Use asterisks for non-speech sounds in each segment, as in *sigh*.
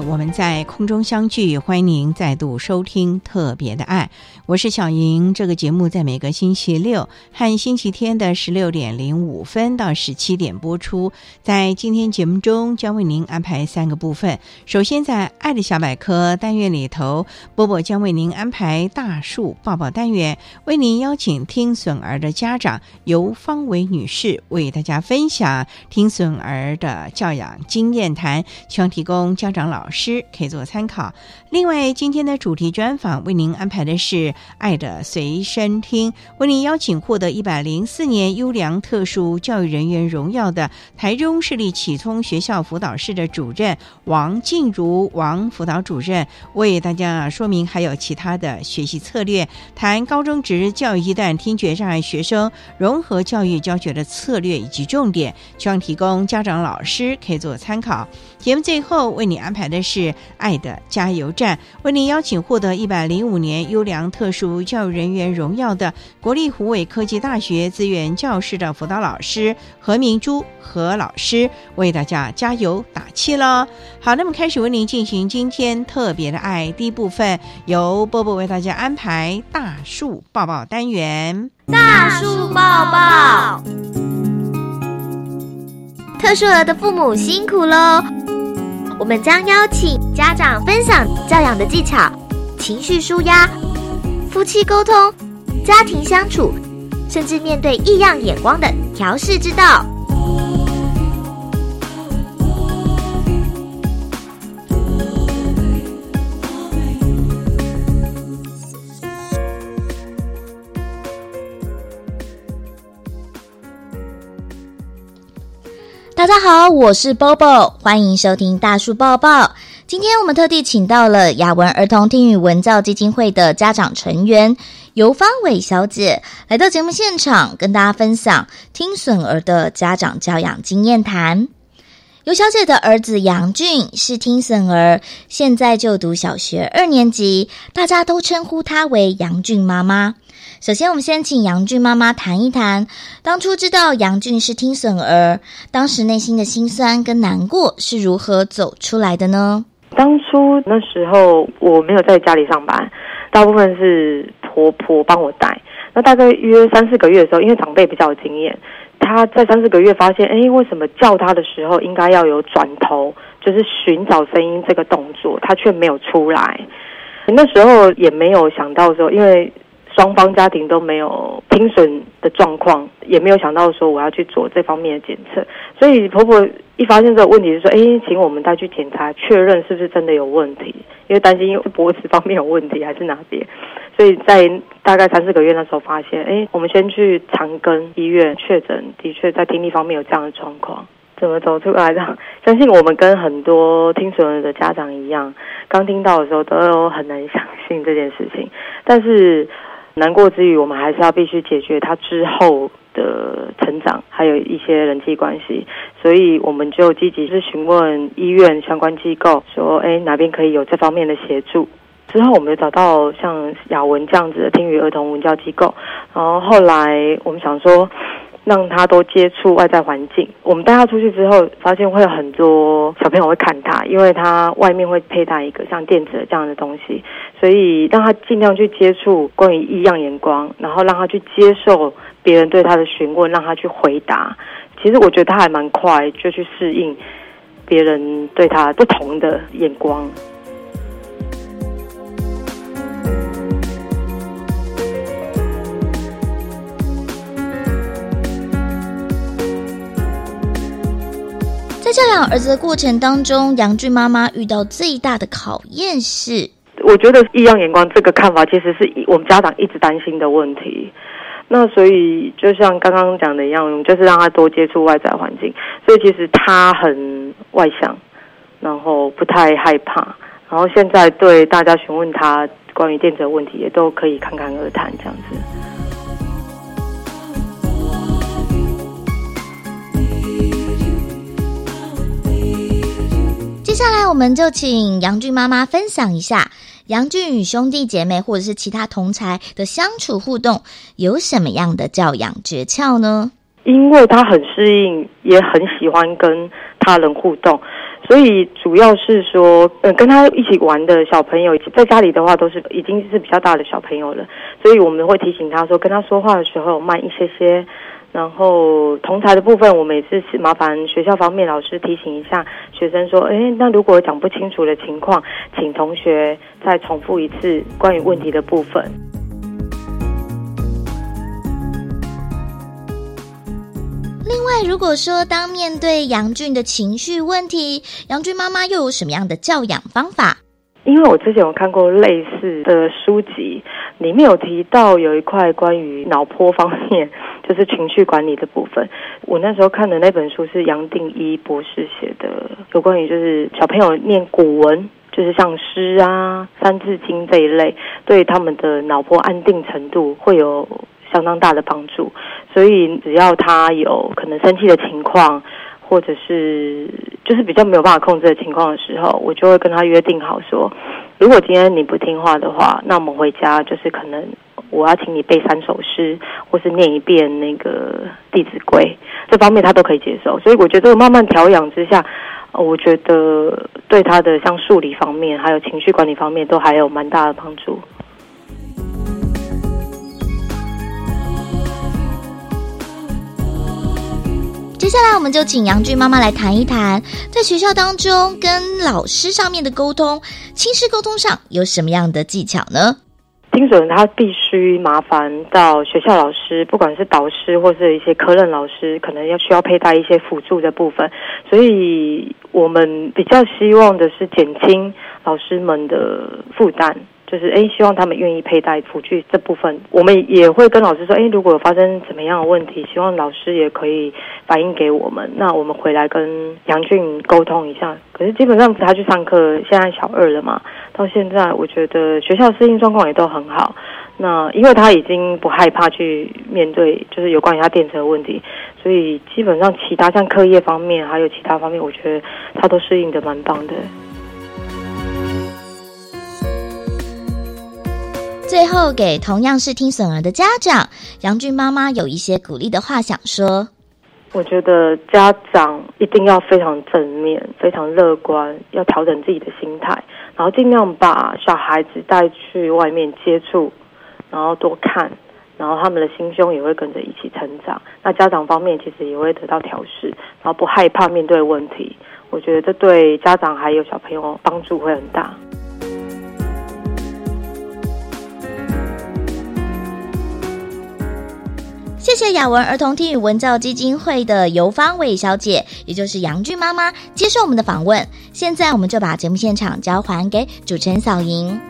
我们在空中相聚，欢迎您再度收听特别的爱，我是小莹。这个节目在每个星期六和星期天的十六点零五分到十七点播出。在今天节目中，将为您安排三个部分。首先，在爱的小百科单元里头，波波将为您安排大树抱抱单元，为您邀请听损儿的家长由方伟女士为大家分享听损儿的教养经验谈，希望提供家长老。老师可以做参考。另外，今天的主题专访为您安排的是《爱的随身听》，为您邀请获得一百零四年优良特殊教育人员荣耀的台中市立启聪学校辅导室的主任王静茹王辅导主任，为大家说明还有其他的学习策略，谈高中职教育阶段听觉障碍学生融合教育教学的策略以及重点，希望提供家长老师可以做参考。节目最后为你安排的是《爱的加油站》，为您邀请获得一百零五年优良特殊教育人员荣耀的国立湖尾科技大学资源教室的辅导老师何明珠何老师，为大家加油打气喽！好，那么开始为您进行今天特别的爱第一部分，由波波为大家安排大树抱抱单元。大树抱抱，特殊儿的父母辛苦喽！我们将邀请家长分享教养的技巧、情绪舒压、夫妻沟通、家庭相处，甚至面对异样眼光的调试之道。大家好，我是 Bobo，欢迎收听大树抱抱。今天我们特地请到了雅文儿童听语文教基金会的家长成员尤芳伟小姐来到节目现场，跟大家分享听损儿的家长教养经验谈。尤小姐的儿子杨俊是听损儿，现在就读小学二年级，大家都称呼他为杨俊妈妈。首先，我们先请杨俊妈妈谈一谈，当初知道杨俊是听损儿，当时内心的辛酸跟难过是如何走出来的呢？当初那时候我没有在家里上班，大部分是婆婆帮我带。那大概约三四个月的时候，因为长辈比较有经验，他在三四个月发现，哎，为什么叫他的时候应该要有转头，就是寻找声音这个动作，他却没有出来。那时候也没有想到说，因为。双方家庭都没有听损的状况，也没有想到说我要去做这方面的检测，所以婆婆一发现这个问题，就说：“哎，请我们带去检查，确认是不是真的有问题，因为担心脖子方面有问题还是哪边。”所以在大概三四个月那时候发现，哎，我们先去长庚医院确诊，的确在听力方面有这样的状况。怎么走出来的？相信我们跟很多听损的家长一样，刚听到的时候都有很难相信这件事情，但是。难过之余，我们还是要必须解决他之后的成长，还有一些人际关系，所以我们就积极是询问医院相关机构，说，哎，哪边可以有这方面的协助。之后，我们就找到像雅文这样子的听语儿童文教机构，然后后来我们想说，让他多接触外在环境。我们带他出去之后，发现会有很多小朋友会看他，因为他外面会佩戴一个像电子的这样的东西，所以让他尽量去接触关于异样眼光，然后让他去接受别人对他的询问，让他去回答。其实我觉得他还蛮快就去适应别人对他不同的眼光。在教养儿子的过程当中，杨俊妈妈遇到最大的考验是，我觉得异样眼光这个看法，其实是我们家长一直担心的问题。那所以就像刚刚讲的一样，就是让他多接触外在环境。所以其实他很外向，然后不太害怕，然后现在对大家询问他关于电子的问题，也都可以侃侃而谈这样子。下来，我们就请杨俊妈妈分享一下杨俊与兄弟姐妹或者是其他同才的相处互动有什么样的教养诀窍呢？因为他很适应，也很喜欢跟他人互动，所以主要是说，嗯，跟他一起玩的小朋友，在家里的话都是已经是比较大的小朋友了，所以我们会提醒他说，跟他说话的时候慢一些些。然后同台的部分，我们也是麻烦学校方面老师提醒一下学生说：，哎，那如果讲不清楚的情况，请同学再重复一次关于问题的部分。另外，如果说当面对杨俊的情绪问题，杨俊妈妈又有什么样的教养方法？因为我之前有看过类似的书籍，里面有提到有一块关于脑波方面，就是情绪管理的部分。我那时候看的那本书是杨定一博士写的，有关于就是小朋友念古文，就是像诗啊、三字经这一类，对他们的脑波安定程度会有相当大的帮助。所以只要他有可能生气的情况。或者是就是比较没有办法控制的情况的时候，我就会跟他约定好说，如果今天你不听话的话，那我们回家就是可能我要请你背三首诗，或是念一遍那个《弟子规》，这方面他都可以接受。所以我觉得慢慢调养之下，我觉得对他的像数理方面，还有情绪管理方面，都还有蛮大的帮助。接下来，我们就请杨俊妈妈来谈一谈，在学校当中跟老师上面的沟通，亲师沟通上有什么样的技巧呢？听准他必须麻烦到学校老师，不管是导师或是一些科任老师，可能要需要佩戴一些辅助的部分，所以我们比较希望的是减轻老师们的负担。就是哎，希望他们愿意佩戴辅具这部分，我们也会跟老师说，哎，如果有发生怎么样的问题，希望老师也可以反映给我们，那我们回来跟杨俊沟通一下。可是基本上他去上课，现在小二了嘛，到现在我觉得学校适应状况也都很好。那因为他已经不害怕去面对，就是有关于他电车的问题，所以基本上其他像课业方面还有其他方面，我觉得他都适应的蛮棒的。最后，给同样是听损儿的家长杨俊妈妈有一些鼓励的话想说。我觉得家长一定要非常正面、非常乐观，要调整自己的心态，然后尽量把小孩子带去外面接触，然后多看，然后他们的心胸也会跟着一起成长。那家长方面其实也会得到调试，然后不害怕面对问题。我觉得这对家长还有小朋友帮助会很大。谢谢雅文儿童听语文教基金会的游芳伟小姐，也就是杨俊妈妈接受我们的访问。现在我们就把节目现场交还给主持人小莹。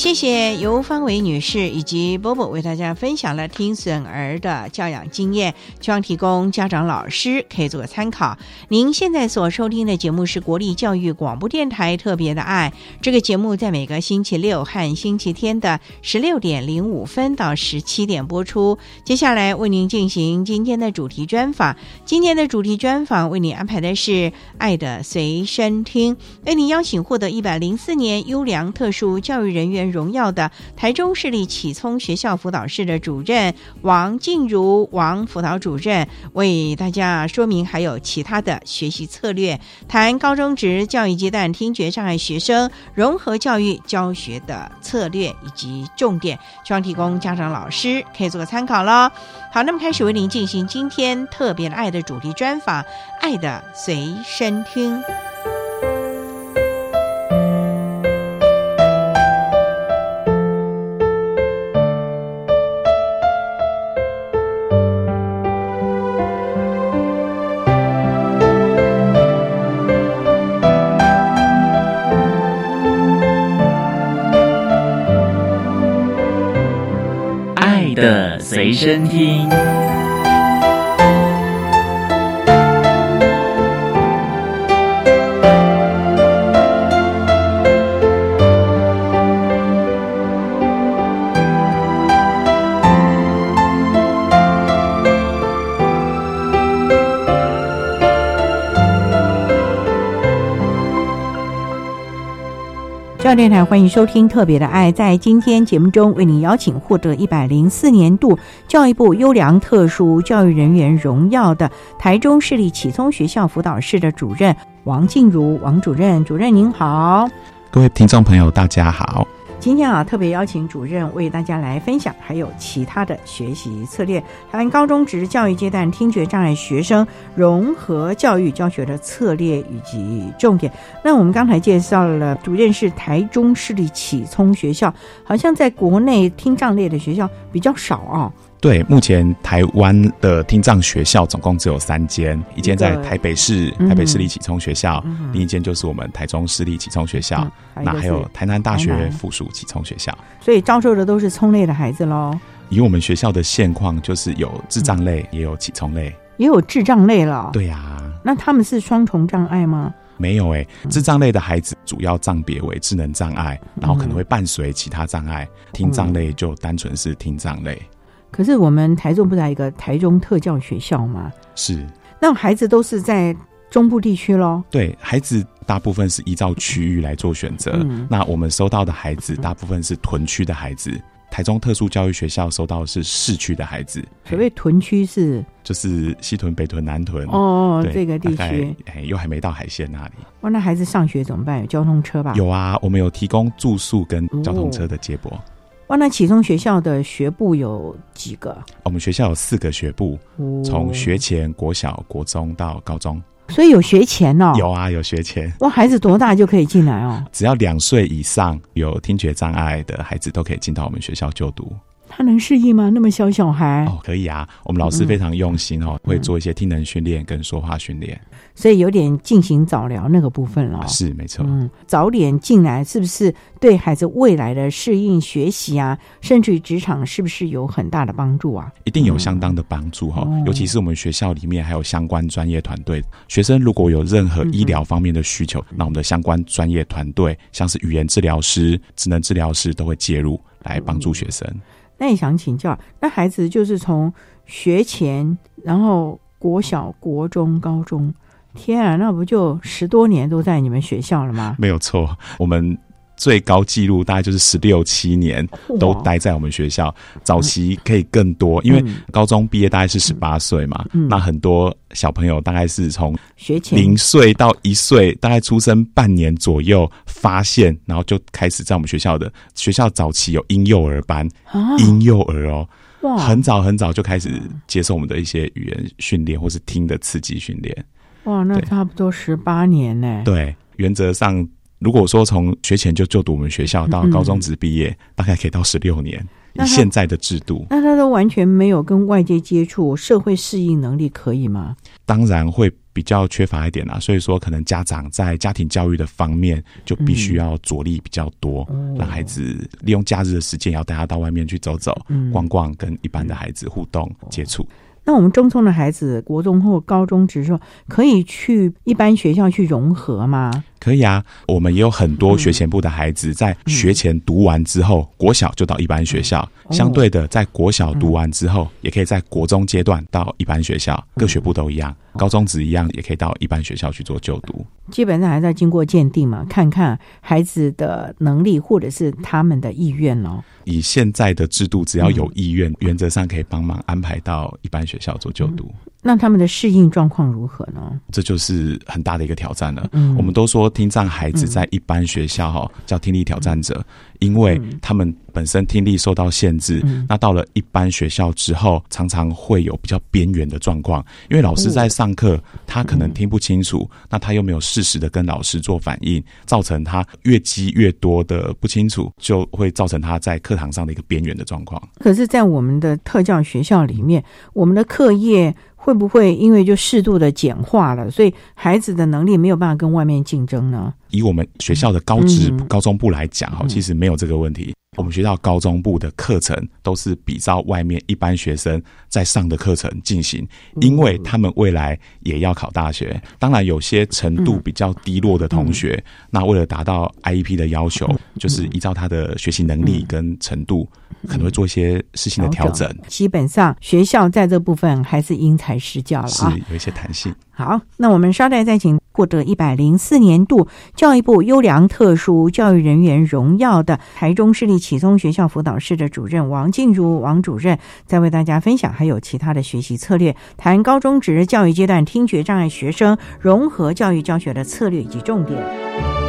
谢谢尤芳伟女士以及波波为大家分享了听损儿的教养经验，希望提供家长、老师可以做个参考。您现在所收听的节目是国立教育广播电台特别的爱，这个节目在每个星期六和星期天的十六点零五分到十七点播出。接下来为您进行今天的主题专访，今天的主题专访为您安排的是《爱的随身听》，为您邀请获得一百零四年优良特殊教育人员荣耀的台中市立启聪学校辅导室的主任王静茹王辅导主任，为大家说明还有其他的学习策略，谈高中职教育阶段听觉障碍学生融合教育教学的策略以及重点，希望提供家长老师可以做个参考喽。好，那么开始为您进行今天特别的爱的主题专访，《爱的随身听》。身听。电台欢迎收听《特别的爱》。在今天节目中，为您邀请获得一百零四年度教育部优良特殊教育人员荣耀的台中市立启聪学校辅导室的主任王静茹王主任。主任您好，各位听众朋友，大家好。今天啊，特别邀请主任为大家来分享，还有其他的学习策略，台湾高中职教育阶段听觉障碍学生融合教育教学的策略以及重点。那我们刚才介绍了，主任是台中市立启聪学校，好像在国内听障类的学校比较少啊。对，目前台湾的听障学校总共只有三间，一间在台北市嗯台北市立启聪学校，嗯另一间就是我们台中市立启聪学校，嗯那还有台南大学附属启聪学校。所以招收的都是聪类的孩子喽，以我们学校的现况，就是有智障类，也有启聪类。也有智障类了。，对呀、那他们是双重障碍吗？没有诶、智障类的孩子主要障别为智能障碍，然后可嗯能会伴随其他障碍。听障类就单纯是听障类，可是我们台中不是还有一个台中特教学校吗？是那孩子都是在中部地区喽。对孩子大部分是依照区域来做选择。嗯那我们收到的孩子大部分是屯区的孩子，台中特殊教育学校收到的是市区的孩子，所谓屯区是就是西屯、北屯、南屯。哦，对这个地区，哎，又还没到海线那里。哇，那孩子上学怎么办？有交通车吧？。有啊，我们有提供住宿跟交通车的接驳。哇，那启聪学校的学部有几个？我们学校有四个学部，哦从学前、国小、国中到高中。所以有学前哦。有啊，有学前，哇，孩子多大就可以进来哦？只要两岁以上有听觉障碍的孩子都可以进到我们学校就读。他能适应吗？那么小小孩，哦，可以啊，我们老师非常用心嗯哦，会做一些听能训练跟说话训练。所以有点进行早疗那个部分了。是没错。嗯，早点进来是不是对孩子未来的适应、学习啊，甚至于职场，是不是有很大的帮助啊？一定有相当的帮助哈、哦尤其是我们学校里面还有相关专业团队。学生如果有任何医疗方面的需求，那我们的相关专业团队，像是语言治疗师、职能治疗师都会介入来帮助学生。那也想请教，那孩子就是从学前，然后国小、国中、高中，天啊，那不就十多年都在你们学校了吗？没有错，我们最高纪录大概就是十六七年都待在我们学校，早期可以更多，因为嗯。高中毕业大概是十八岁嘛，嗯。那很多小朋友大概是从学前。零岁到一岁，大概出生半年左右发现，然后就开始在我们学校的学校早期有婴幼儿班，啊，婴幼儿哦，很早很早就开始接受我们的一些语言训练或是听的刺激训练。哇，那差不多十八年呢。对，原则上如果说从学前就就读我们学校到嗯高中职毕业，大概可以到十六年。以现在的制度，那他都完全没有跟外界接触，社会适应能力可以吗？当然会比比较缺乏一点啦，所以说可能家长在家庭教育的方面就必须要着力比较多，让孩子利用假日的时间，要带他到外面去走走、逛逛，跟一般的孩子互动接触。那我们中聪的孩子，国中或高中，只是说可以去一般学校去融合吗？可以啊，我们也有很多学前部的孩子在学前读完之后，国小就到一般学校。相对的，在国小读完之后，也可以在国中阶段到一般学校，各学部都一样。高中职一样，也可以到一般学校去做就读。基本上还在经过鉴定嘛，看看孩子的能力或者是他们的意愿哦。以现在的制度，只要有意愿，原则上可以帮忙安排到一般学校做就读。那他们的适应状况如何呢？这就是很大的一个挑战了。嗯，我们都说听障孩子在一般学校哈叫听力挑战者，因为他们本身听力受到限制。那到了一般学校之后，常常会有比较边缘的状况，因为老师在上课，他可能听不清楚，那他又没有适时的跟老师做反应，造成他越积越多的不清楚，就会造成他在课堂上的一个边缘的状况。可是，在我们的特教学校里面，我们的课业。会不会因为就适度的简化了，所以孩子的能力没有办法跟外面竞争呢？以我们学校的高职高中部来讲，哈，其实没有这个问题。我们学校高中部的课程都是比照外面一般学生在上的课程进行，因为他们未来也要考大学。当然，有些程度比较低落的同学，那为了达到 IEP 的要求，就是依照他的学习能力跟程度，可能会做一些事情的调整。基本上，学校在这部分还是因材施教了啊，有一些弹性。好，那我们稍待再请获得一百零四年度教育部优良特殊教育人员荣耀的台中市立启聪学校辅导室的主任王静茹王主任，再为大家分享还有其他的学习策略，谈高中职教育阶段听觉障碍学生融合教育教学的策略以及重点。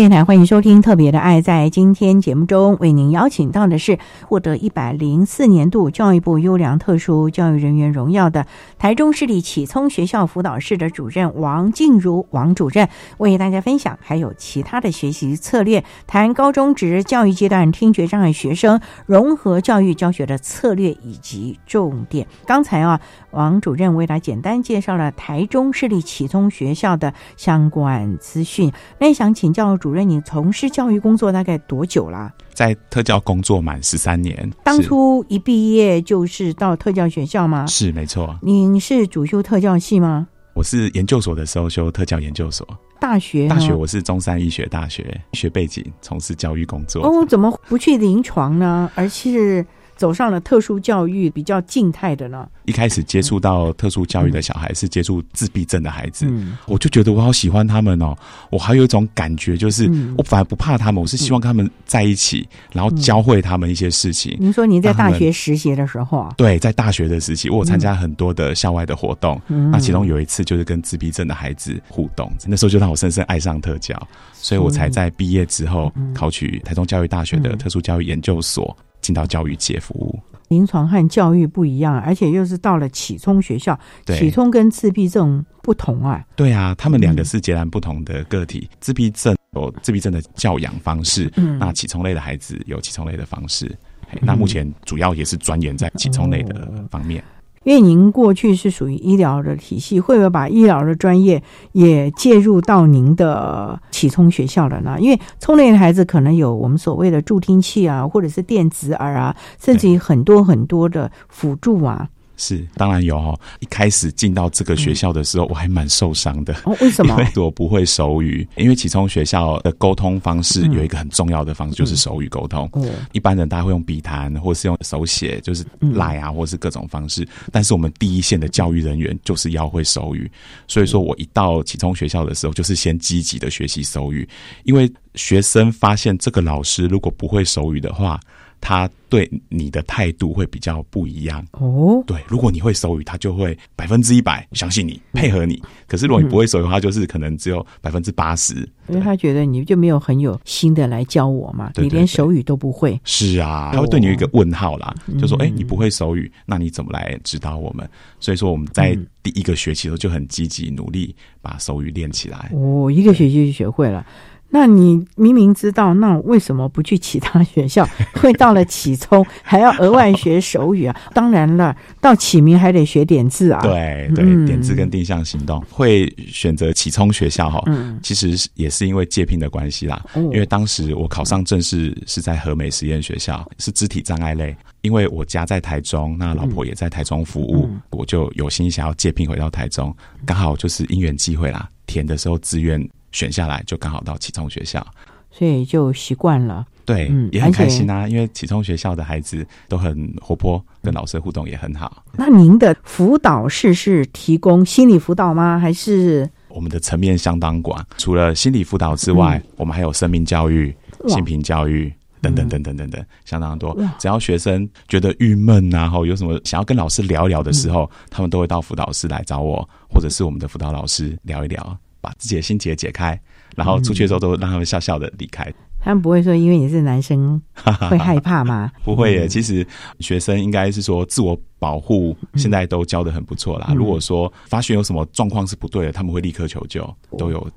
电台欢迎收听《特别的爱》。在今天节目中，为您邀请到的是获得一百零四年度教育部优良特殊教育人员荣耀的台中市立启聪学校辅导室的主任王静茹王主任，为大家分享还有其他的学习策略，谈高中职教育阶段听觉障碍学生融合教育教学的策略以及重点。刚才啊，王主任为大家简单介绍了台中市立启聪学校的相关资讯，那想请教。主任，你从事教育工作大概多久啦？在特教工作满十三年。当初一毕业就是到特教学校吗？是，没错。您是主修特教系吗？我是研究所的时候修特教研究所。大学？大学我是中山医学大学学背景，从事教育工作。哦，怎么不去临床呢？而是。走上了特殊教育比较静态的呢。一开始接触到特殊教育的小孩是接触自闭症的孩子，我就觉得我好喜欢他们哦。我还有一种感觉，就是我反而不怕他们，我是希望他们在一起，然后教会他们一些事情。您说您在大学实习的时候啊？对，在大学的时期，我有参加很多的校外的活动。那其中有一次就是跟自闭症的孩子互动，那时候就让我深深爱上特教，所以我才在毕业之后考取台中教育大学的特殊教育研究所。进到教育界服务。临床和教育不一样，而且又是到了启聪学校，对启聪跟自闭症不同啊。对啊，他们两个是截然不同的个体。自闭症有自闭症的教养方式，嗯那启聪类的孩子有启聪类的方式。嘿那目前主要也是钻研在启聪类的方面。因为您过去是属于医疗的体系，会不会把医疗的专业也介入到您的启聪学校了呢？因为聪明的孩子可能有我们所谓的助听器啊，或者是电子耳啊，甚至于很多很多的辅助啊。是，当然有哦。一开始进到这个学校的时候，我还蛮受伤的。哦，为什么因？为我不会手语，因为启聪学校的沟通方式嗯有一个很重要的方式，就是手语沟通。哦，一般人大家会用笔谈，或是用手写，就是嗯赖啊，或是各种方式。但是我们第一线的教育人员就是要会手语，所以说我一到启聪学校的时候，就是先积极的学习手语，因为学生发现这个老师如果不会手语的话，他对你的态度会比较不一样。哦，对，如果你会手语，他就会百分之一百相信你，配合你。可是如果你不会手语，他就是可能只有百分之八十。因为他觉得你就没有很有心的来教我嘛，你连手语都不会。是啊，他会对你有一个问号啦，嗯就说：“哎、你不会手语，那你怎么来指导我们？”所以说我们在第一个学期的时候就很积极努力把手语练起来。哦，一个学期就学会了。那你明明知道，那为什么不去其他学校？*laughs* 会到了启聪还要额外学手语啊？*laughs* 当然了，到启明还得学点字啊。，对对，嗯点字跟定向行动会选择启聪学校哈，嗯其实也是因为借聘的关系啦。哦因为当时我考上正式是在和美实验学校，是肢体障碍类。因为我家在台中，那老婆也在台中服务，嗯我就有心想要借聘回到台中，刚好就是因缘际会啦，填的时候志愿选下来，就刚好到启聪学校。所以就习惯了。对，嗯也很开心啊，因为启聪学校的孩子都很活泼，跟老师互动也很好。那您的辅导室是提供心理辅导吗？还是我们的层面相当广，除了心理辅导之外，我们还有生命教育、性平教育。等等等等等等，相当多。只要学生觉得郁闷啊，或有什么想要跟老师聊一聊的时候，他们都会到辅导室来找我，或者是我们的辅导老师聊一聊，把自己的心结解开，然后出去的时候都让他们笑笑的离开。他们不会说因为你是男生 *laughs* 会害怕吗？不会耶，其实学生应该是说自我保护，现在都教的很不错啦。嗯如果说发现有什么状况是不对的，他们会立刻求救，都有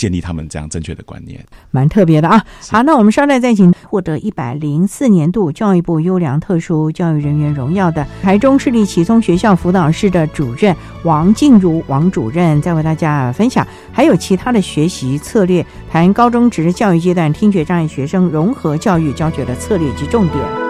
建立他们这样正确的观念。蛮特别的啊。好，那我们稍待再请获得一百零四年度教育部优良特殊教育人员荣耀的台中市立启聪学校辅导室的主任王静茹王主任，再为大家分享，还有其他的学习策略，谈高中职教育阶段听觉障碍学生融合教育教学的策略及重点。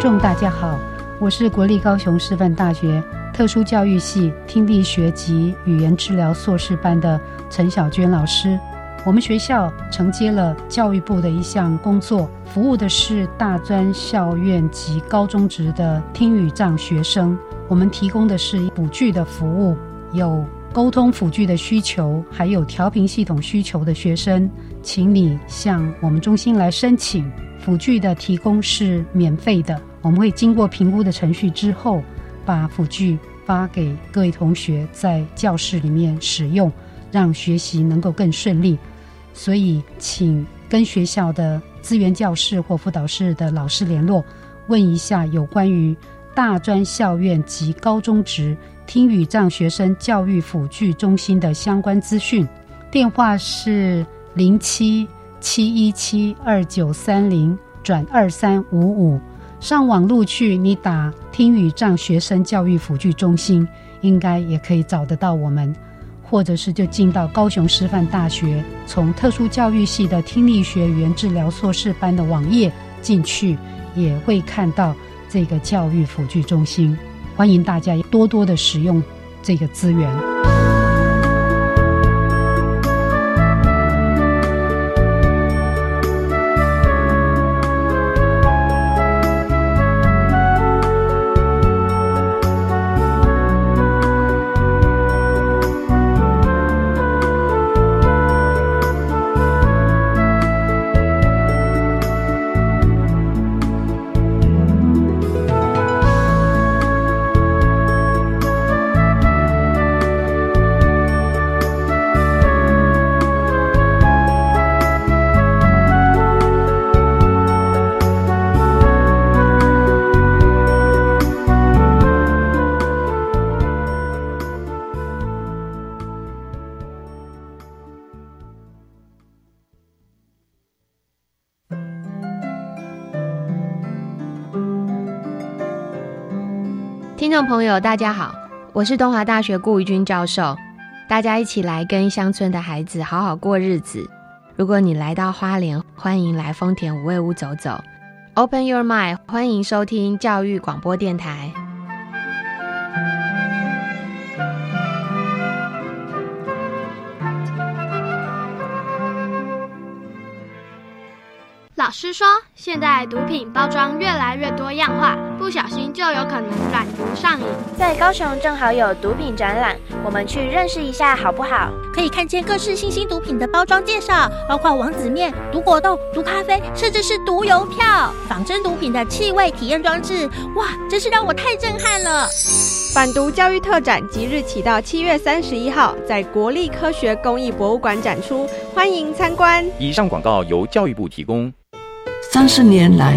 众，大家好，我是国立高雄师范大学特殊教育系听力学及语言治疗硕士班的陈小娟老师。我们学校承接了教育部的一项工作，服务的是大专校院及高中职的听语障学生。我们提供的是辅具的服务，有沟通辅具的需求，还有调频系统需求的学生，请你向我们中心来申请。辅具的提供是免费的，我们会经过评估的程序之后，把辅具发给各位同学在教室里面使用，让学习能够更顺利。所以，请跟学校的资源教室或辅导室的老师联络，问一下有关于大专校院及高中职听语障学生教育辅具中心的相关资讯。电话是零七七一七二九三零转二三五五。上网路去，你打听语障学生教育辅具中心，应该也可以找得到我们。或者是就进到高雄师范大学，从特殊教育系的听力学语言治疗硕士班的网页进去，也会看到这个教育辅具中心。欢迎大家多多的使用这个资源。朋友，大家好，我是东华大学顾怡君教授。大家一起来跟乡村的孩子好好过日子。如果你来到花莲，欢迎来丰田五味屋走走。Open your mind，欢迎收听教育广播电台。老师说，现在毒品包装越来越多样化，不小心就有可能染毒上瘾。在高雄正好有毒品展览，我们去认识一下好不好？可以看见各式新兴毒品的包装介绍，包括王子面、毒果冻、毒咖啡，甚至是毒邮票、仿真毒品的气味体验装置。哇，真是让我太震撼了！反毒教育特展即日起到七月三十一号，在国立科学工艺博物馆展出，欢迎参观。以上广告由教育部提供。三十年来，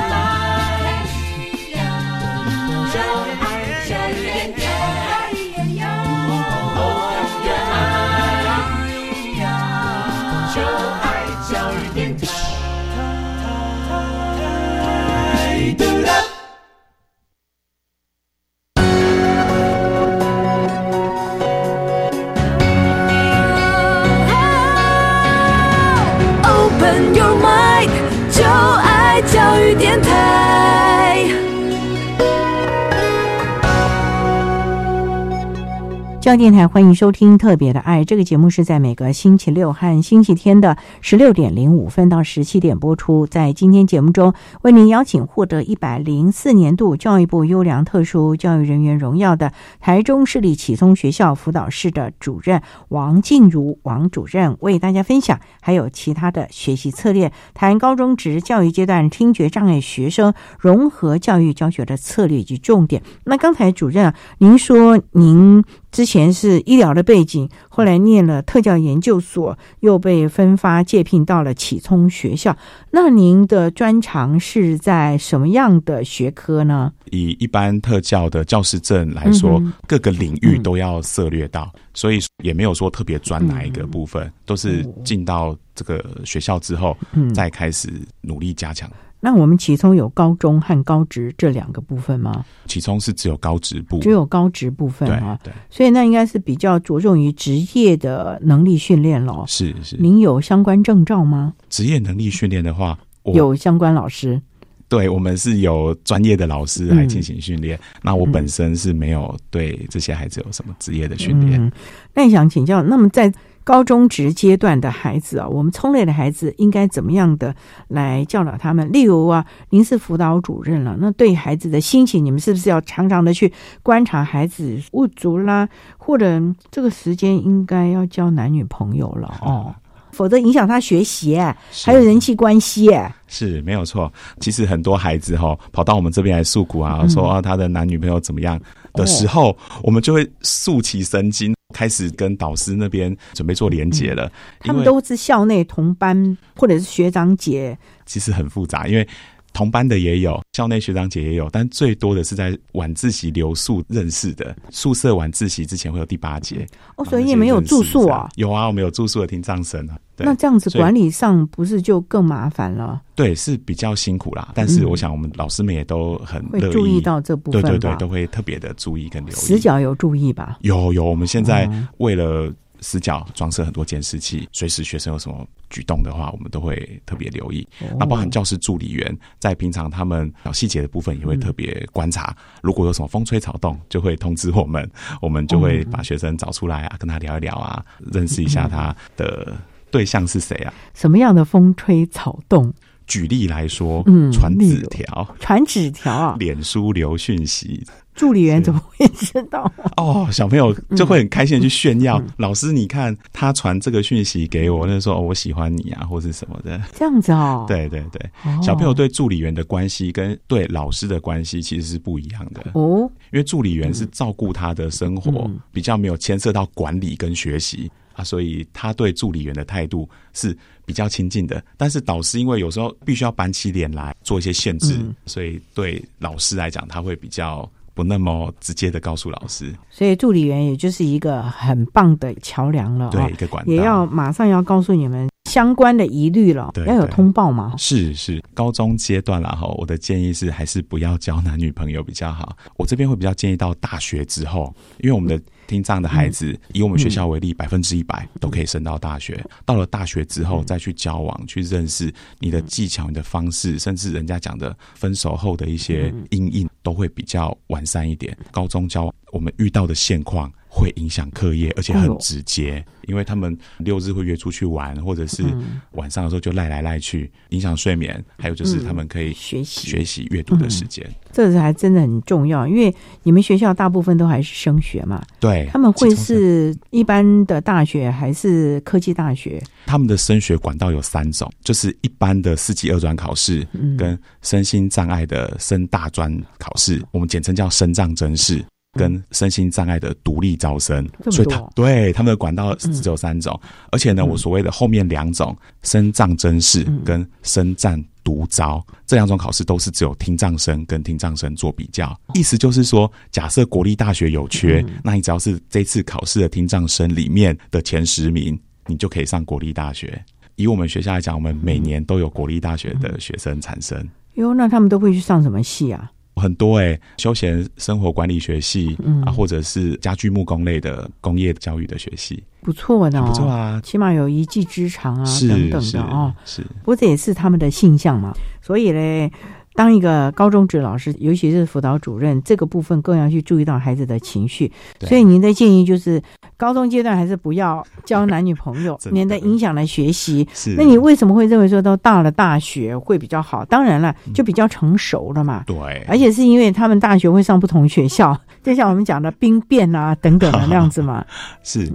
教育电台欢迎收听《特别的爱》这个节目，是在每个星期六和星期天的十六点零五分到十七点播出。在今天节目中，为您邀请获得一百零四年度教育部优良特殊教育人员荣耀的台中市立启聪学校辅导室的主任王静茹王主任，为大家分享还有其他的学习策略，谈高中职教育阶段听觉障碍学生融合教育教学的策略以及重点。那刚才主任啊，您说您。之前是医疗的背景，后来念了特教研究所，又被分发借聘到了启聪学校。那您的专长是在什么样的学科呢？以一般特教的教师证来说，各个领域都要涉略到，所以也没有说特别专哪一个部分，都是进到这个学校之后，再开始努力加强。那我们启聪有高中和高职这两个部分吗？启聪是只有高职部，只有高职部分啊。对，所以那应该是比较着重于职业的能力训练咯。是是，您有相关证照吗？职业能力训练的话，有相关老师。对，我们是有专业的老师来进行训练。那我本身是没有对这些孩子有什么职业的训练。那想请教，那么在。高中职阶段的孩子啊，我们聪类的孩子应该怎么样的来教导他们？例如啊，您是辅导主任了，那对孩子的心情，你们是不是要常常的去观察孩子不足啦？或者这个时间应该要交男女朋友了哦，否则影响他学习，还有人际关系。是没有错。其实很多孩子哈跑到我们这边来诉苦啊，说啊他的男女朋友怎么样的时候，我们就会竖起神经。开始跟导师那边准备做连接了，他们都是校内同班或者是学长姐，其实很复杂，因为同班的也有，校内学长姐也有，但最多的是在晚自习留宿认识的，宿舍晚自习之前会有第八节哦，所以你们有住宿啊？有啊，我们有住宿的听障生啊。那这样子管理上不是就更麻烦了？对，是比较辛苦啦。但是我想，我们老师们也都很会注意到这部分，对对对，都会特别的注意跟留意。死角有注意吧？有有，我们现在为了死角装设很多监视器，随时学生有什么举动的话，我们都会特别留意。那包含教师助理员，在平常他们小细节的部分也会特别观察。如果有什么风吹草动，就会通知我们，*laughs* 我们就会把学生找出来啊，跟他聊一聊啊，认识一下他的。对象是谁啊？什么样的风吹草动？举例来说，嗯，传纸条，传纸条啊，脸书留讯息，助理员怎么会知道？哦，小朋友就会很开心的去炫耀，老师你看他传这个讯息给我，那说哦我喜欢你啊，或是什么的，这样子哦。对对对，小朋友对助理员的关系跟对老师的关系其实是不一样的。哦，因为助理员是照顾他的生活，比较没有牵涉到管理跟学习啊，所以他对助理员的态度是比较亲近的。但是导师因为有时候必须要板起脸来做一些限制，所以对老师来讲，他会比较不那么直接的告诉老师。所以助理员也就是一个很棒的桥梁了，对，一个管道，也要马上要告诉你们相关的疑虑了，要有通报嘛。是是，高中阶段了哈，我的建议是还是不要交男女朋友比较好。我这边会比较建议到大学之后，因为我们的听障的孩子，以我们学校为例，百分之一百都可以升到大学。到了大学之后，再去交往、去认识你的技巧、你的方式，甚至人家讲的分手后的一些阴影，都会比较完善一点。高中交往，我们遇到的现况。会影响课业，而且很直接，因为他们六日会约出去玩，或者是晚上的时候就赖来赖去，影响睡眠。还有就是他们可以学习、学习阅读的时间，这是还真的很重要。因为你们学校大部分都还是升学嘛，对，他们会是一般的大学还是科技大学？他们的升学管道有三种，就是一般的四级二专考试，跟身心障碍的升大专考试，我们简称叫升障真试。跟身心障碍的独立招生，所以他对他们的管道只有三种，而且呢，我所谓的后面两种身障真试跟身障独招这两种考试，都是只有听障生跟听障生做比较。意思就是说，假设国立大学有缺，那你只要是这次考试的听障生里面的前十名，你就可以上国立大学。以我们学校来讲，我们每年都有国立大学的学生产生。哟，那他们都会去上什么系啊？很多哎，休闲生活管理学系啊，或者是家居木工类的工业教育的学系，不错的，不错啊，起码有一技之长啊，等等的哦。是，不过这也是他们的性向嘛，所以嘞。当一个高中职老师，尤其是辅导主任，这个部分更要去注意到孩子的情绪。所以您的建议就是，高中阶段还是不要交男女朋友，*laughs* 免得影响了学习。那你为什么会认为说到大了大学会比较好？当然了，就比较成熟了嘛。对，而且是因为他们大学会上不同学校，*laughs* 就像我们讲的兵变啊等等的 *laughs* 那样子嘛。是，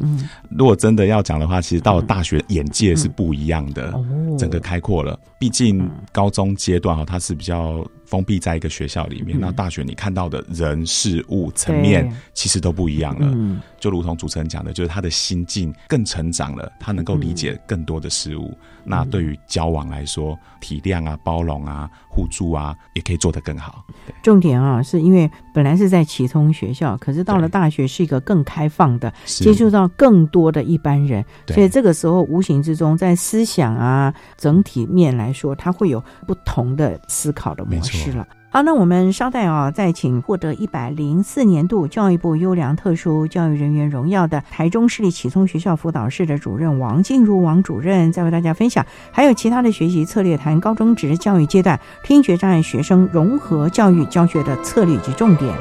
如果真的要讲的话，其实到了大学眼界是不一样的，整个开阔了。毕竟高中阶段哈，它是比较。how 封闭在一个学校里面，那大学你看到的人事物层面其实都不一样了。就如同主持人讲的，就是他的心境更成长了，他能够理解更多的事物。那对于交往来说，体谅啊、包容啊、互助啊，也可以做得更好。重点啊，是因为本来是在启聪学校，可是到了大学是一个更开放的，接触到更多的一般人，所以这个时候无形之中在思想啊整体面来说，他会有不同的思考的模式了。好，那我们稍待啊，再请获得一百零四年度教育部优良特殊教育人员荣耀的台中市立启聪学校辅导室的主任王静茹王主任，再为大家分享，还有其他的学习策略，谈高中职教育阶段听觉障碍学生融合教育教学的策略及重点。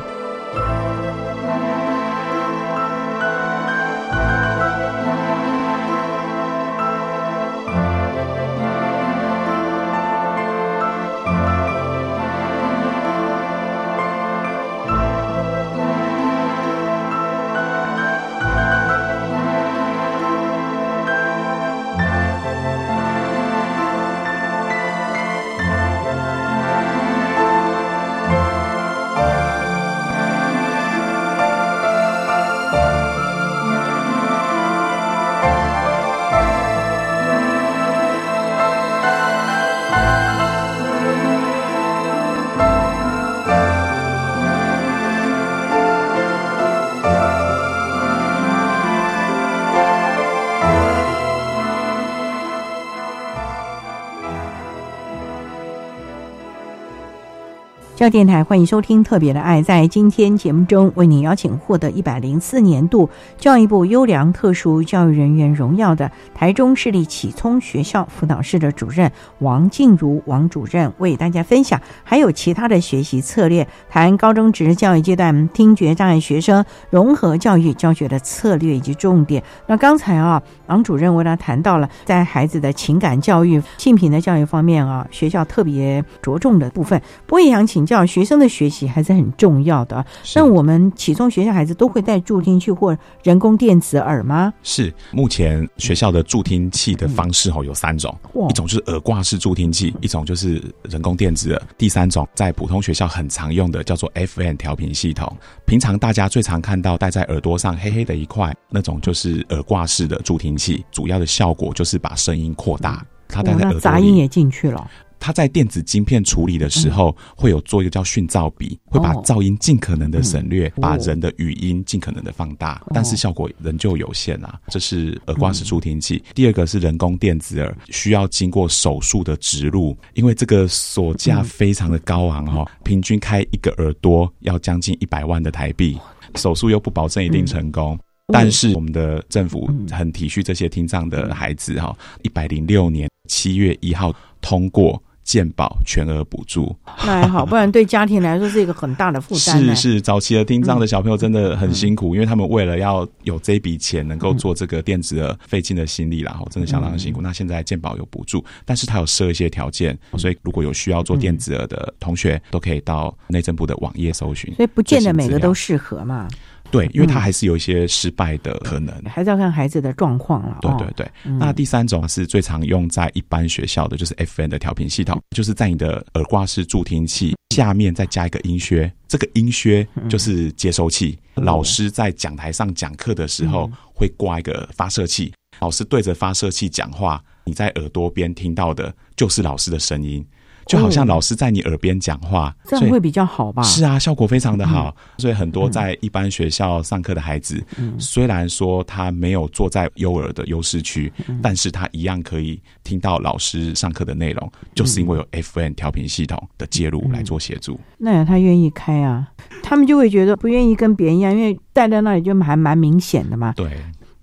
教电台欢迎收听《特别的爱》。在今天节目中，为您邀请获得一百零四年度教育部优良特殊教育人员荣耀的台中市立启聪学校辅导室的主任王静茹王主任，为大家分享还有其他的学习策略，谈高中职教育阶段听觉障碍学生融合教育教学的策略以及重点。那刚才啊，王主任为他谈到了在孩子的情感教育、性品的教育方面啊，学校特别着重的部分。不过也想请教。校，学生的学习还是很重要的。那我们启聪学校孩子都会带助听器或人工电子耳吗？是，目前学校的助听器的方式哦有三种，一种就是耳挂式助听器，一种就是人工电子耳，第三种在普通学校很常用的叫做 FM 调频系统。平常大家最常看到戴在耳朵上黑黑的一块，那种就是耳挂式的助听器，主要的效果就是把声音扩大。它戴在耳朵里，杂音也进去了。它在电子晶片处理的时候，会有做一个叫讯噪比，会把噪音尽可能的省略，把人的语音尽可能的放大，但是效果仍旧有限啊。这是耳挂式助听器。第二个是人工电子耳，需要经过手术的植入，因为这个锁价非常的高昂哈，平均开一个耳朵要将近一百万的台币，手术又不保证一定成功。但是我们的政府很体恤这些听障的孩子哈，一百零六年七月一号通过。健保全额补助，那还好，不然对家庭来说是一个很大的负担。*laughs* 是是，早期的听障的小朋友真的很辛苦，因为他们为了要有这笔钱，能够做这个电子的费尽的心力，然后真的相当辛苦。那现在健保有补助，但是他有设一些条件，所以如果有需要做电子耳的同学，都可以到内政部的网页搜寻。所以不见得每个都适合嘛。对，因为他还是有一些失败的可能，还是要看孩子的状况了。对对对，那第三种是最常用在一般学校的，就是 FN 的调频系统，就是在你的耳挂式助听器下面再加一个音靴，这个音靴就是接收器。老师在讲台上讲课的时候会挂一个发射器，老师对着发射器讲话，你在耳朵边听到的就是老师的声音。就好像老师在你耳边讲话，这样会比较好吧？是啊，效果非常的好。所以很多在一般学校上课的孩子，虽然说他没有坐在优耳的优势区，但是他一样可以听到老师上课的内容，就是因为有 FN 调频系统的介入来做协助。那他愿意开啊，他们就会觉得不愿意跟别人一样，因为戴在那里就还蛮明显的嘛。对。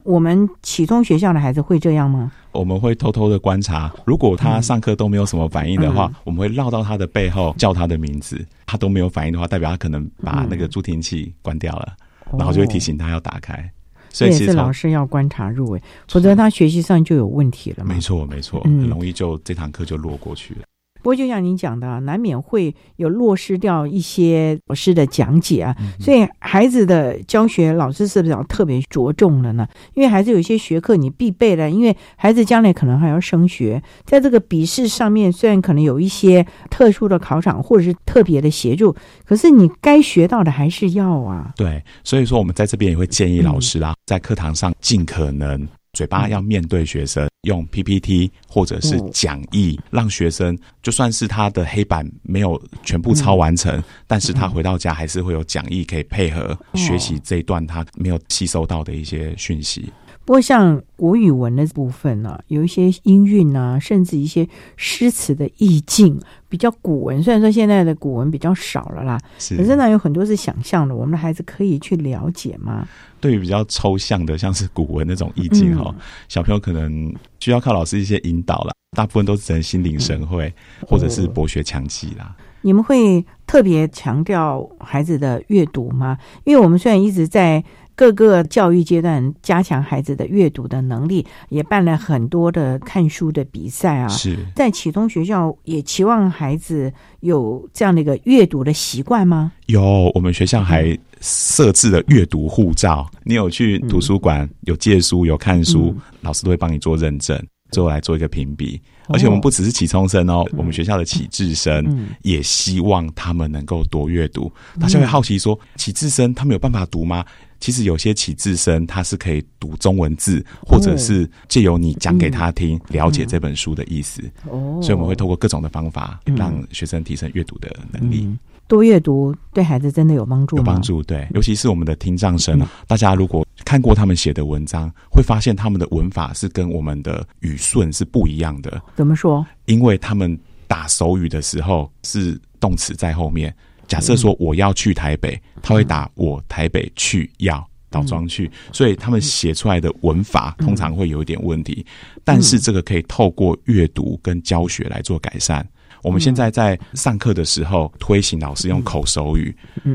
我们启聪学校的孩子会这样吗？我们会偷偷的观察，如果他上课都没有什么反应的话，我们会绕到他的背后叫他的名字，他都没有反应的话，代表他可能把那个助听器关掉了，然后就会提醒他要打开。所以是老师要观察入微，否则他学习上就有问题了。没错，没错，很容易就这堂课就落过去了。不过，就像您讲的，难免会有落失掉一些老师的讲解啊。所以，孩子的教学，老师是不是要特别着重了呢？因为孩子有一些学科你必备的，因为孩子将来可能还要升学，在这个笔试上面，虽然可能有一些特殊的考场或者是特别的协助，可是你该学到的还是要啊。对，所以说我们在这边也会建议老师啦，在课堂上尽可能。嘴巴要面对学生，用 PPT 或者是讲义，让学生就算是他的黑板没有全部抄完成，但是他回到家还是会有讲义可以配合学习这一段他没有吸收到的一些讯息。不过，像国语文的部分呢，有一些音韵啊，甚至一些诗词的意境，比较古文。虽然说现在的古文比较少了啦，可是呢，有很多是想象的。我们的孩子可以去了解吗？对于比较抽象的，像是古文那种意境哈，小朋友可能需要靠老师一些引导了。大部分都只能心领神会，或者是博学强记啦。你们会特别强调孩子的阅读吗？因为我们虽然一直在。各个教育阶段加强孩子的阅读的能力，也办了很多的看书的比赛啊。是在启东学校也期望孩子有这样的一个阅读的习惯吗？有，我们学校还设置了阅读护照。你有去图书馆有借书有看书，老师都会帮你做认证，最后来做一个评比。而且我们不只是启聪生哦，我们学校的启智生也希望他们能够多阅读。大家会好奇说，启智生他们有办法读吗？其实有些启智生他是可以读中文字，或者是借由你讲给他听，了解这本书的意思。哦，所以我们会透过各种的方法，让学生提升阅读的能力。多阅读对孩子真的有帮助，有帮助。对，尤其是我们的听障生，大家如果看过他们写的文章，会发现他们的文法是跟我们的语顺是不一样的。怎么说？因为他们打手语的时候是动词在后面。假设说我要去台北，他会打我台北去要倒装去，所以他们写出来的文法通常会有一点问题。但是这个可以透过阅读跟教学来做改善。我们现在在上课的时候推行老师用口手语，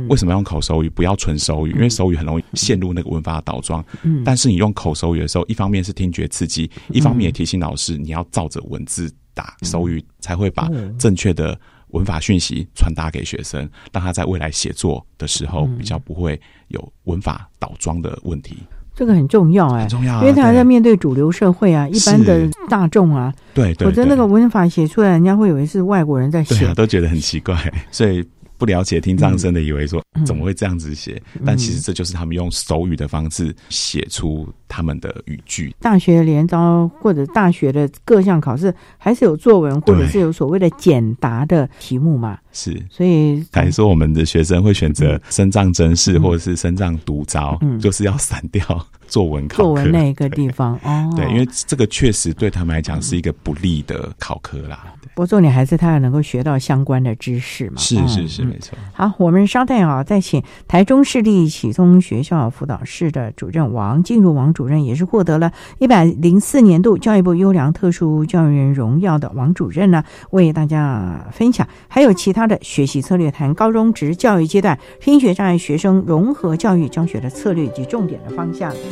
为什么用口手语？不要纯手语，因为手语很容易陷入那个文法的倒装。但是你用口手语的时候，一方面是听觉刺激，一方面也提醒老师你要照着文字打手语，才会把正确的。文法讯息传达给学生，让他在未来写作的时候比较不会有文法倒装的问题。这个很重要哎，很重要，因为他还在面对主流社会啊，一般的大众啊，对，否则那个文法写出来，人家会以为是外国人在写，都觉得很奇怪，所以。不了解听障生的，以为说怎么会这样子写？但其实这就是他们用手语的方式写出他们的语句。大学联招或者大学的各项考试，还是有作文或者是有所谓的简答的题目嘛？是，所以还说我们的学生会选择身障真试或者是身障独招，就是要散掉作文考作文那一个地方哦。对，因为这个确实对他们来讲是一个不利的考科啦。不过重点还是他要能够学到相关的知识嘛。是是是，没错。好，我们稍待啊，再请台中市立启聪学校辅导室的主任王进入王主任，也是获得了一百零四年度教育部优良特殊教育人荣耀的王主任呢，为大家分享，还有其他的学习策略，谈高中职教育阶段听觉障碍学生融合教育教学的策略以及重点的方向。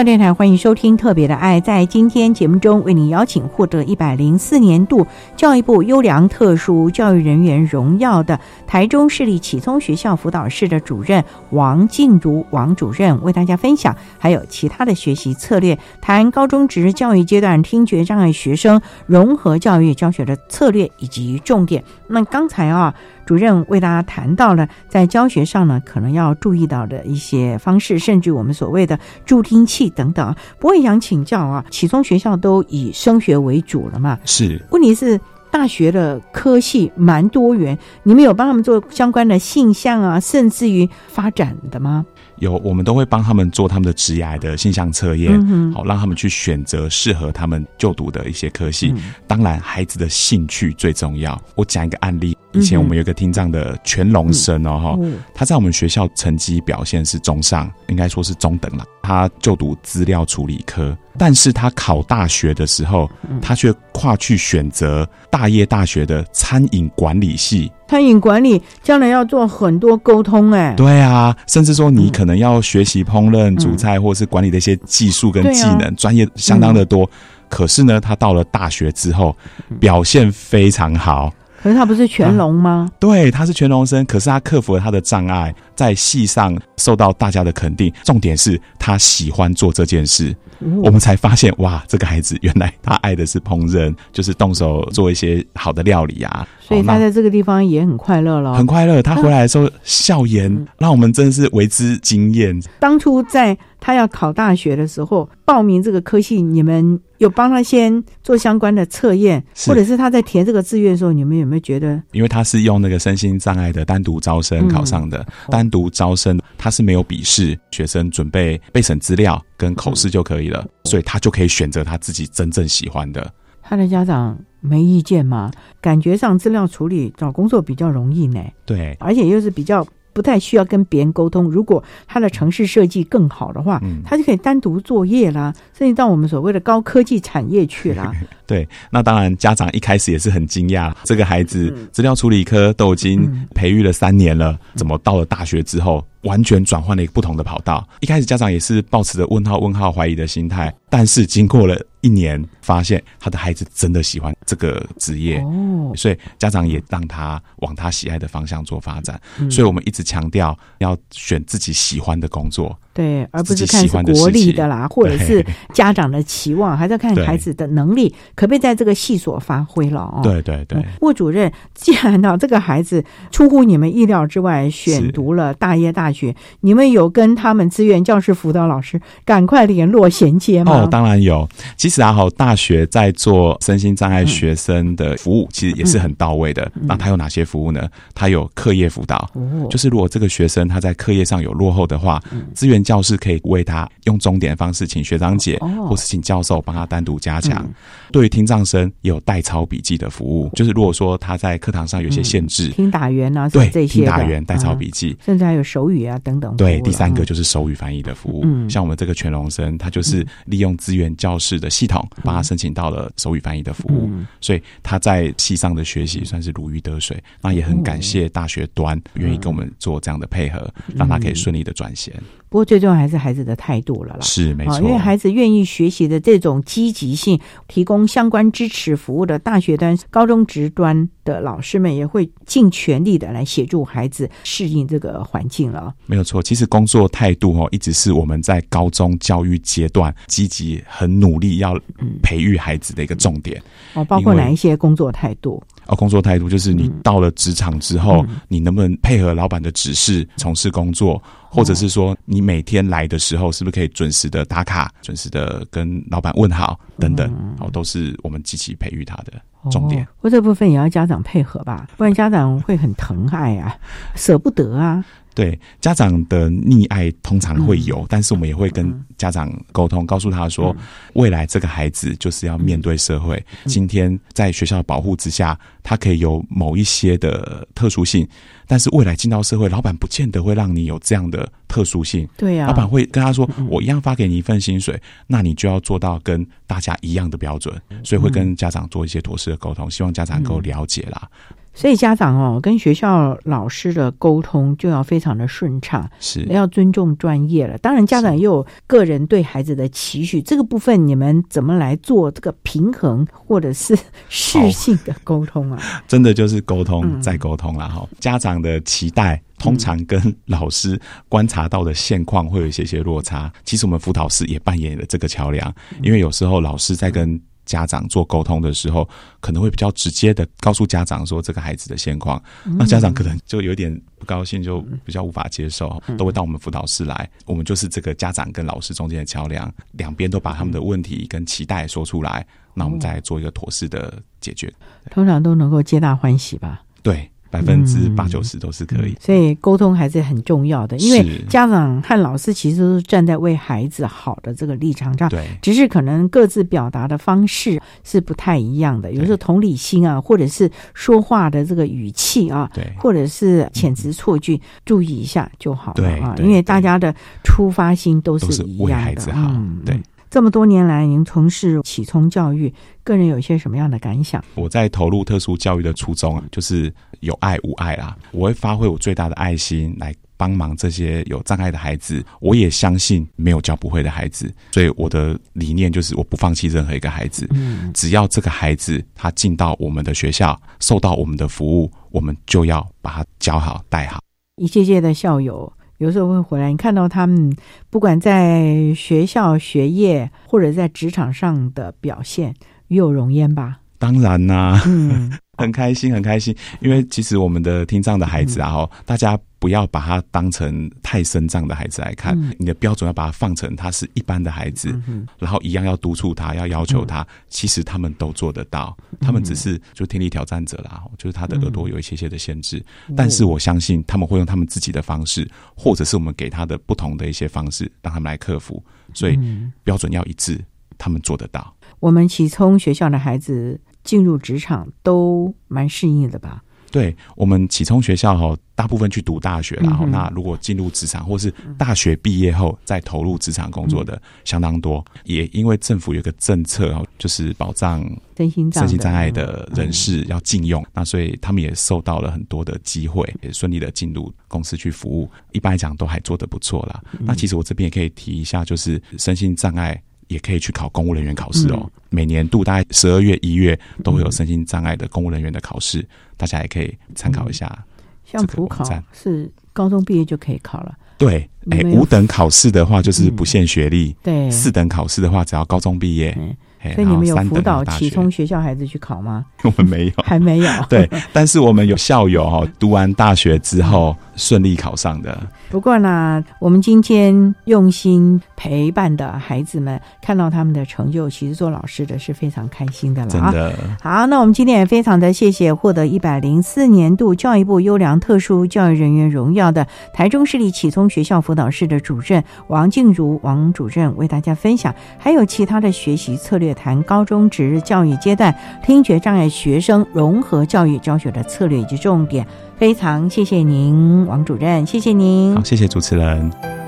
教育电台欢迎收听《特别的爱》。在今天节目中，为您邀请获得一百零四年度教育部优良特殊教育人员荣耀的台中市立启聪学校辅导室的主任王静茹王主任，为大家分享还有其他的学习策略，谈高中职教育阶段听觉障碍学生融合教育教学的策略以及重点。那刚才啊。主任为大家谈到了在教学上呢，可能要注意到的一些方式，甚至我们所谓的助听器等等。不过想请教啊，启聪学校都以升学为主了嘛？是。问题是大学的科系蛮多元，你们有帮他们做相关的性向啊，甚至于发展的吗？有，我们都会帮他们做他们的职涯的性向测验，好让他们去选择适合他们就读的一些科系。当然，孩子的兴趣最重要。我讲一个案例，以前我们有个听障的全龙生哦，哈，他在我们学校成绩表现是中上，应该说是中等了。他就读资料处理科，但是他考大学的时候，他却跨去选择大业大学的餐饮管理系。餐饮管理将来要做很多沟通，哎，对啊，甚至说你可能要学习烹饪、煮菜，或是管理的一些技术跟技能，专业相当的多。可是呢，他到了大学之后，表现非常好。可是他不是全聋吗？对，他是全聋生，可是他克服了他的障碍，在戏上受到大家的肯定。重点是他喜欢做这件事，我们才发现哇，这个孩子原来他爱的是烹饪，就是动手做一些好的料理啊。所以他在这个地方也很快乐了，很快乐。他回来的时候笑颜让我们真的是为之惊艳。当初在他要考大学的时候，报名这个科系，你们有帮他先做相关的测验，或者是他在填这个志愿的时候，你们有没有觉得？因为他是用那个身心障碍的单独招生考上的，单独招生，他是没有笔试，学生准备备审资料跟口试就可以了，所以他就可以选择他自己真正喜欢的。他的家长没意见吗？感觉上资料处理找工作比较容易呢。对，而且又是比较不太需要跟别人沟通。如果他的城市设计更好的话，他就可以单独作业啦，甚至到我们所谓的高科技产业去啦。*laughs* 对，那当然家长一开始也是很惊讶，这个孩子资料处理科都已经培育了三年了，怎么到了大学之后完全转换了一个不同的跑道？一开始家长也是抱持着问号、问号、怀疑的心态，但是经过了。一年发现他的孩子真的喜欢这个职业，哦，所以家长也让他往他喜爱的方向做发展。嗯所以我们一直强调要选自己喜欢的工作，对，而不是看是国力的啦，或者是家长的期望，还在看孩子的能力可不可以在这个系所发挥了哦。对对对。沃主任，既然呢这个孩子出乎你们意料之外，选读了大业大学，你们有跟他们资源教师辅导老师赶快联络衔接吗？哦，当然有。其实啊，好，大学在做身心障碍学生的服务，其实也是很到位的。那它有哪些服务呢？它有课业辅导，哦就是如果这个学生他在课业上有落后的话，资源教室可以为他用钟点方式，请学长姐哦或是请教授帮他单独加强。对于听障生也有代抄笔记的服务，就是如果说他在课堂上有些限制，听打员啊，对这些听打员代抄啊笔记，甚至还有手语啊等等对，第三个嗯就是手语翻译的服务。嗯像我们这个全龙生，他就是利用资源教室的系统，帮他申请到了手语翻译的服务，嗯所以他在系上的学习算是如鱼得水。那也很感谢大学端愿意跟我们做这样的配合，让他可以顺利的转衔。不过最重要还是孩子的态度了啦。是没错，啊因为孩子愿意学习的这种积极性，提供相关支持服务的大学端、高中职端的老师们也会尽全力的来协助孩子适应这个环境了。没有错，其实工作态度哦，一直是我们在高中教育阶段积极、很努力要培育孩子的一个重点。哦，包括哪一些工作态度？哦，工作态度就是你到了职场之后，嗯你能不能配合老板的指示从事工作，或者是说你每天来的时候，是不是可以准时的打卡，准时的跟老板问好等等，哦，都是我们积极培育他的重点。哦，或这部分也要家长配合吧，不然家长会很疼爱啊，舍不得啊。对家长的溺爱通常会嗯有，但是我们也会跟家长沟通，告诉他说，未来这个孩子就是要面对社会。嗯今天在学校的保护之下，他可以有某一些的特殊性，但是未来进到社会，老板不见得会让你有这样的特殊性。对呀老板会跟他说，嗯我一样发给你一份薪水，那你就要做到跟大家一样的标准，嗯所以会跟家长做一些妥适的沟通，希望家长能够了解啦。所以家长哦，跟学校老师的沟通就要非常的顺畅，是要尊重专业了。当然，家长也有个人对孩子的期许，这个部分你们怎么来做这个平衡，或者是适性的沟通啊？*laughs* 真的就是沟通嗯再沟通了。哈、家长的期待通常跟老师观察到的现况会有一些些落差。其实我们辅导室也扮演了这个桥梁，因为有时候老师在跟家长做沟通的时候，可能会比较直接的告诉家长说这个孩子的现况，嗯那家长可能就有点不高兴，就比较无法接受，都会到我们辅导室来。我们就是这个家长跟老师中间的桥梁，两边都把他们的问题跟期待说出来，那我们再做一个妥适的解决。通常都能够皆大欢喜吧。对，百分之八九十都是可以。所以沟通还是很重要的，因为家长和老师其实都是站在为孩子好的这个立场上，对，只是可能各自表达的方式是不太一样的，有时候同理心啊，或者是说话的这个语气啊，对。或者是遣词错句，注意一下就好了啊，因为大家的出发心都都是一样的为孩子。好，嗯。对。这么多年来，您从事启聪教育，个人有一些什么样的感想？我在投入特殊教育的初衷啊，就是有爱无爱啦。我会发挥我最大的爱心来帮忙这些有障碍的孩子。我也相信没有教不会的孩子，所以我的理念就是我不放弃任何一个孩子。嗯，只要这个孩子他进到我们的学校，受到我们的服务，我们就要把他教好带好。一届届的校友有时候会回来，你看到他们不管在学校学业或者在职场上的表现，与有荣焉吧。当然啦、嗯，*laughs* 很开心，很开心，因为其实我们的听障的孩子啊，哦、大家不要把他当成太生障的孩子来看，嗯。你的标准要把它放成他是一般的孩子，嗯然后一样要督促他，要要求他，其实他们都做得到，他们只是就听力挑战者啦，就是他的耳朵有一些些的限制，嗯。但是我相信他们会用他们自己的方式，或者是我们给他的不同的一些方式，让他们来克服，所以嗯。标准要一致，他们做得到。我们启聪学校的孩子进入职场都蛮适应的吧？对我们启聪学校哈，大部分去读大学啦。嗯哼那如果进入职场或是大学毕业后再投入职场工作的相当多，也因为政府有一个政策哦，就是保障身心障碍的的人士要禁用，那所以他们也受到了很多的机会，也顺利的进入公司去服务。一般来讲都还做得不错啦。那其实我这边也可以提一下，就是身心障碍。也可以去考公务人员考试哦。每年度大概十二月、一月都会有身心障碍的公务人员的考试，大家也可以参考一下。像普考是高中毕业就可以考了。对，哎，五等考试的话就是不限学历，对，四等考试的话只要高中毕业。所以你们有辅导启聪学校孩子去考吗？*laughs* 我们没有，*laughs* 还没有。*laughs* 对，但是我们有校友哈，读完大学之后顺利考上的。不过呢，我们今天用心陪伴的孩子们，看到他们的成就，其实做老师的是非常开心的了。真的。好，那我们今天也非常的谢谢获得一百零四年度教育部优良特殊教育人员荣耀的台中市立启聪学校辅导室的主任王静茹王主任为大家分享，还有其他的学习策略。谈高中职教育阶段听觉障碍学生融合教育教学的策略以及重点，非常谢谢您，王主任，谢谢您。好，谢谢主持人。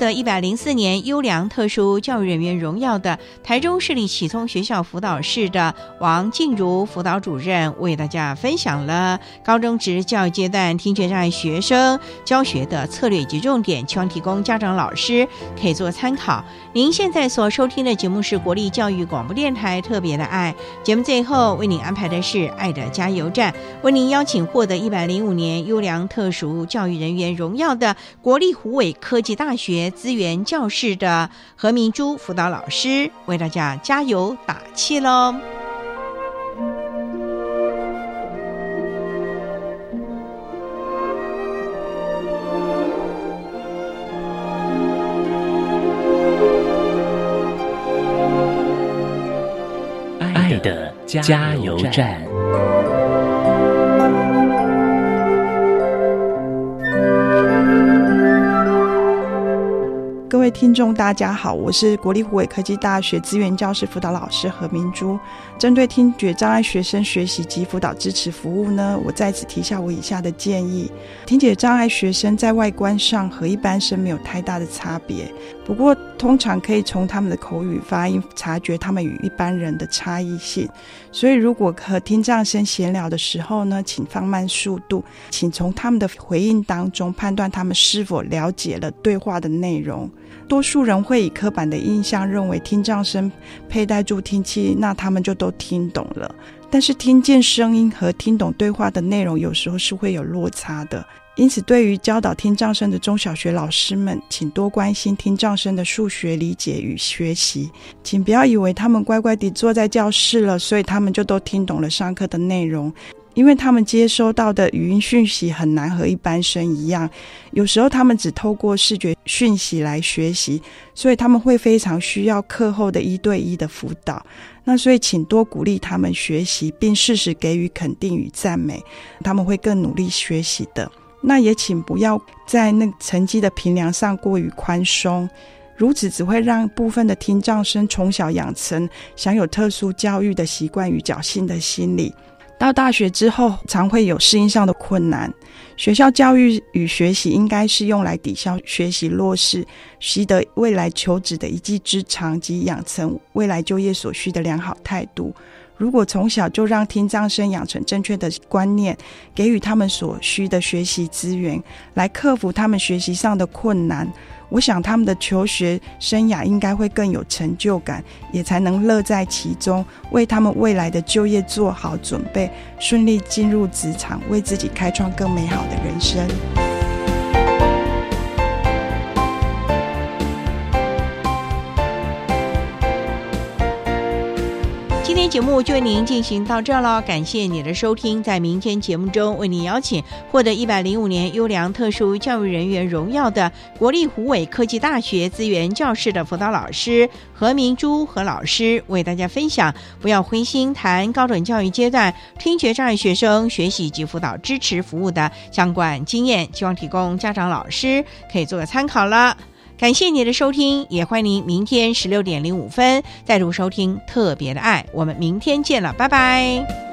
得一百零四年优良特殊教育人员荣耀的台中市立启聪学校辅导室的王静茹辅导主任，为大家分享了高中职教育阶段听觉障碍学生教学的策略及重点，希望提供家长老师可以做参考。您现在所收听的节目是国立教育广播电台特别的爱节目，最后为您安排的是爱的加油站，为您邀请获得一百零五年优良特殊教育人员荣耀的国立湖尾。科技大学资源教室的何明珠辅导老师为大家加油打气喽！加油站。各位听众，大家好，我是国立湖北科技大学资源教室辅导老师何明珠。针对听觉障碍学生学习及辅导支持服务呢，我在此提下我以下的建议：听觉障碍学生在外观上和一般生没有太大的差别，不过通常可以从他们的口语发音察觉他们与一般人的差异性。所以，如果和听障生闲聊的时候呢，请放慢速度，请从他们的回应当中判断他们是否了解了对话的内容。多数人会以刻板的印象认为听障生佩戴助听器，那他们就都听懂了。但是听见声音和听懂对话的内容，有时候是会有落差的。因此，对于教导听障生的中小学老师们，请多关心听障生的数学理解与学习。请不要以为他们乖乖地坐在教室了，所以他们就都听懂了上课的内容。因为他们接收到的语音讯息很难和一般生一样，有时候他们只透过视觉讯息来学习，所以他们会非常需要课后的一对一的辅导。那所以，请多鼓励他们学习，并适时给予肯定与赞美，他们会更努力学习的。那也请不要在那成绩的评量上过于宽松，如此只会让部分的听障生从小养成享有特殊教育的习惯与侥幸的心理。到大学之后，常会有适应上的困难。学校教育与学习应该是用来抵消学习弱势，习得未来求职的一技之长及养成未来就业所需的良好态度。如果从小就让听障生养成正确的观念，给予他们所需的学习资源，来克服他们学习上的困难。我想他们的求学生涯应该会更有成就感，也才能乐在其中，为他们未来的就业做好准备，顺利进入职场，为自己开创更美好的人生。今天节目就为您进行到这儿了，感谢你的收听。在明天节目中，为您邀请获得一百零五年优良特殊教育人员荣耀的国立湖尾科技大学资源教室的辅导老师何明珠何老师，为大家分享不要灰心谈高等教育阶段听觉障碍学生学习及辅导支持服务的相关经验，希望提供家长老师可以做个参考了。感谢您的收听，也欢迎您明天十六点零五分再度收听《特别的爱》，我们明天见了，拜拜。